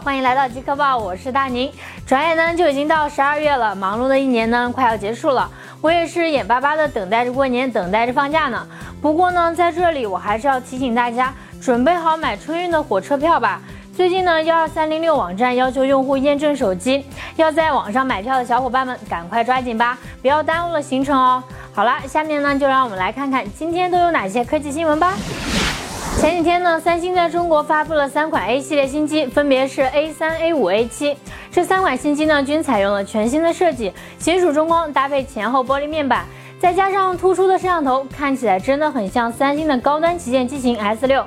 欢迎来到极客报，我是大宁。转眼呢就已经到十二月了，忙碌的一年呢快要结束了，我也是眼巴巴的等待着过年，等待着放假呢。不过呢，在这里我还是要提醒大家，准备好买春运的火车票吧。最近呢，幺二三零六网站要求用户验证手机，要在网上买票的小伙伴们赶快抓紧吧，不要耽误了行程哦。好了，下面呢就让我们来看看今天都有哪些科技新闻吧。前几天呢，三星在中国发布了三款 A 系列新机，分别是 A 三、A 五、A 七。这三款新机呢，均采用了全新的设计，金属中框搭配前后玻璃面板，再加上突出的摄像头，看起来真的很像三星的高端旗舰机型 S 六。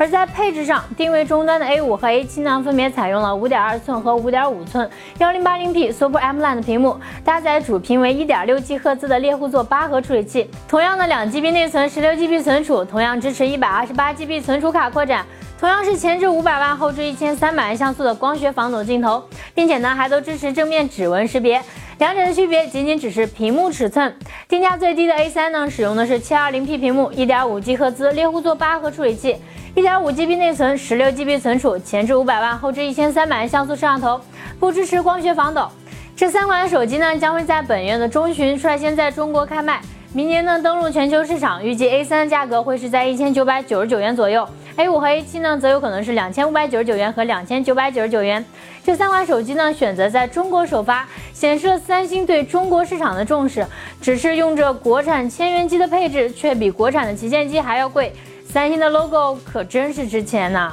而在配置上，定位终端的 A 五和 A 七呢，分别采用了五点二寸和五点五寸幺零八零 P Super AMOLED 屏幕，搭载主频为一点六 G 赫兹的猎户座八核处理器。同样的两 GB 内存，十六 GB 存储，同样支持一百二十八 GB 存储卡扩展，同样是前置五百万，后置一千三百万像素的光学防抖镜头，并且呢还都支持正面指纹识别。两者的区别仅仅只是屏幕尺寸。定价最低的 A 三呢，使用的是七二零 P 屏幕，一点五 G 赫兹猎户座八核处理器。一点五 GB 内存，十六 GB 存储，前置五百万，后置一千三百万像素摄像头，不支持光学防抖。这三款手机呢，将会在本月的中旬率先在中国开卖，明年呢登陆全球市场。预计 A 三的价格会是在一千九百九十九元左右，A 五和 A 七呢则有可能是两千五百九十九元和两千九百九十九元。这三款手机呢选择在中国首发，显示了三星对中国市场的重视。只是用着国产千元机的配置，却比国产的旗舰机还要贵。三星的 logo 可真是值钱呐！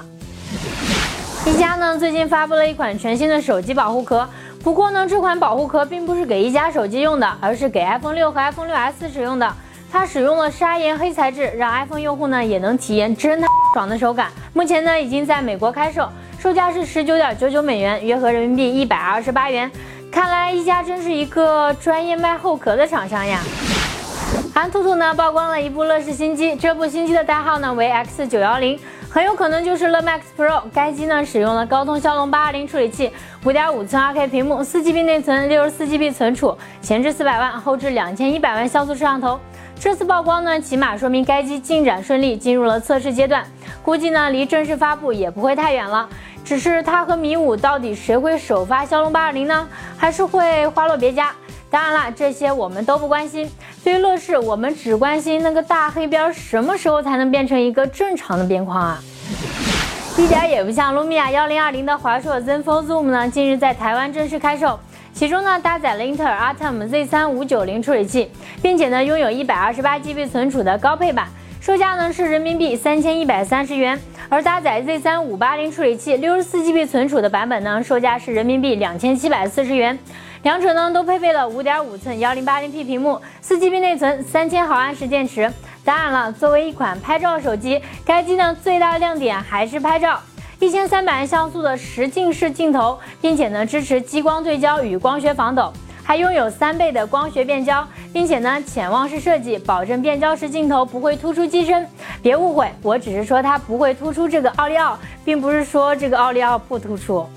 一加呢最近发布了一款全新的手机保护壳，不过呢这款保护壳并不是给一加手机用的，而是给 iPhone 六和 iPhone 六 S 使用的。它使用了砂岩黑材质，让 iPhone 用户呢也能体验真爽的手感。目前呢已经在美国开售，售价是十九点九九美元，约合人民币一百二十八元。看来一加真是一个专业卖后壳的厂商呀！韩兔兔呢曝光了一部乐视新机，这部新机的代号呢为 X 九幺零，很有可能就是乐 Max Pro。该机呢使用了高通骁龙八二零处理器，五点五寸 2K 屏幕，四 GB 内存，六十四 GB 存储，前置四百万，后置两千一百万像素摄像头。这次曝光呢，起码说明该机进展顺利，进入了测试阶段。估计呢离正式发布也不会太远了。只是它和米五到底谁会首发骁龙八二零呢？还是会花落别家？当然了，这些我们都不关心。对于乐视，我们只关心那个大黑边什么时候才能变成一个正常的边框啊！一点也不像 Lumia 幺零二零的华硕 Zenfone Zoom 呢，近日在台湾正式开售，其中呢搭载了英特尔 Atom Z 三五九零处理器，并且呢拥有一百二十八 GB 存储的高配版，售价呢是人民币三千一百三十元。而搭载 Z 三五八零处理器、六十四 GB 存储的版本呢，售价是人民币两千七百四十元。两者呢都配备了五点五寸幺零八零 P 屏幕，四 GB 内存，三千毫安时电池。当然了，作为一款拍照手机，该机呢最大的亮点还是拍照，一千三百万像素的实境式镜头，并且呢支持激光对焦与光学防抖。还拥有三倍的光学变焦，并且呢潜望式设计，保证变焦时镜头不会突出机身。别误会，我只是说它不会突出这个奥利奥，并不是说这个奥利奥不突出。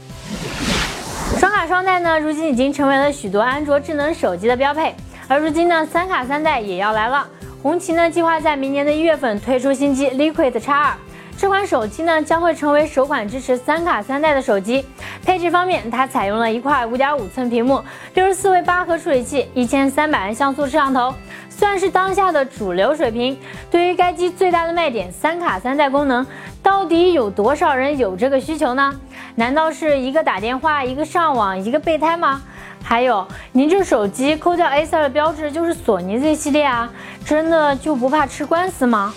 双卡双待呢，如今已经成为了许多安卓智能手机的标配。而如今呢，三卡三待也要来了。红旗呢计划在明年的一月份推出新机 Liquid X 二。这款手机呢将会成为首款支持三卡三待的手机。配置方面，它采用了一块五点五寸屏幕，六十四位八核处理器，一千三百万像素摄像头，算是当下的主流水平。对于该机最大的卖点三卡三待功能，到底有多少人有这个需求呢？难道是一个打电话，一个上网，一个备胎吗？还有，您这手机抠掉 A 三的标志就是索尼 Z 系列啊，真的就不怕吃官司吗？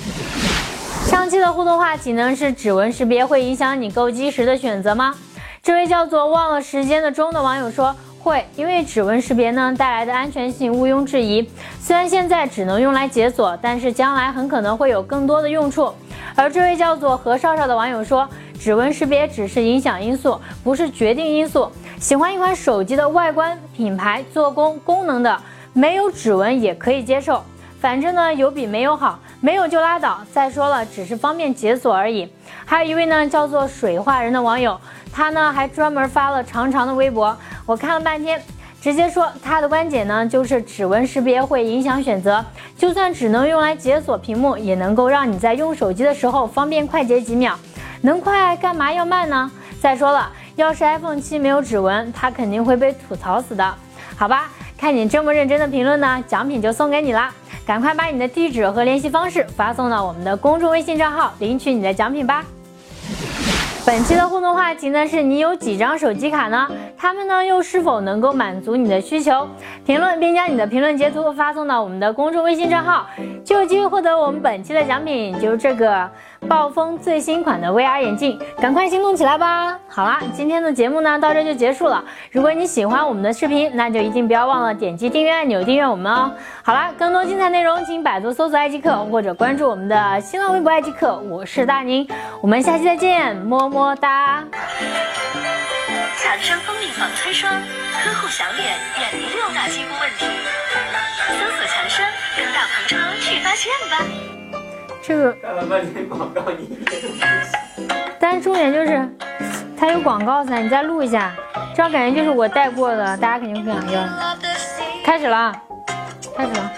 上期的互动话题呢是指纹识别会影响你购机时的选择吗？这位叫做忘了时间的钟的网友说会，因为指纹识别呢带来的安全性毋庸置疑。虽然现在只能用来解锁，但是将来很可能会有更多的用处。而这位叫做何少少的网友说，指纹识别只是影响因素，不是决定因素。喜欢一款手机的外观、品牌、做工、功能的，没有指纹也可以接受。反正呢，有比没有好，没有就拉倒。再说了，只是方便解锁而已。还有一位呢，叫做水化人的网友，他呢还专门发了长长的微博，我看了半天，直接说他的观点呢，就是指纹识别会影响选择，就算只能用来解锁屏幕，也能够让你在用手机的时候方便快捷几秒。能快干嘛要慢呢？再说了，要是 iPhone 七没有指纹，它肯定会被吐槽死的。好吧，看你这么认真的评论呢，奖品就送给你啦！赶快把你的地址和联系方式发送到我们的公众微信账号，领取你的奖品吧。本期的互动话题呢是你有几张手机卡呢？它们呢又是否能够满足你的需求？评论并将你的评论截图发送到我们的公众微信账号，就有机会获得我们本期的奖品，就是这个。暴风最新款的 VR 眼镜，赶快行动起来吧！好啦，今天的节目呢到这就结束了。如果你喜欢我们的视频，那就一定不要忘了点击订阅按钮订阅我们哦。好啦，更多精彩内容请百度搜索爱即刻或者关注我们的新浪微博爱即刻。我是大宁，我们下期再见，么么哒。强生蜂蜜防催霜，呵护小脸，远离六大肌肤问题。搜索强生，跟大鹏超去发现吧。这个，但是重点就是，它有广告噻，你再录一下，这样感觉就是我带过的，大家肯定会想要。开始了，开始了。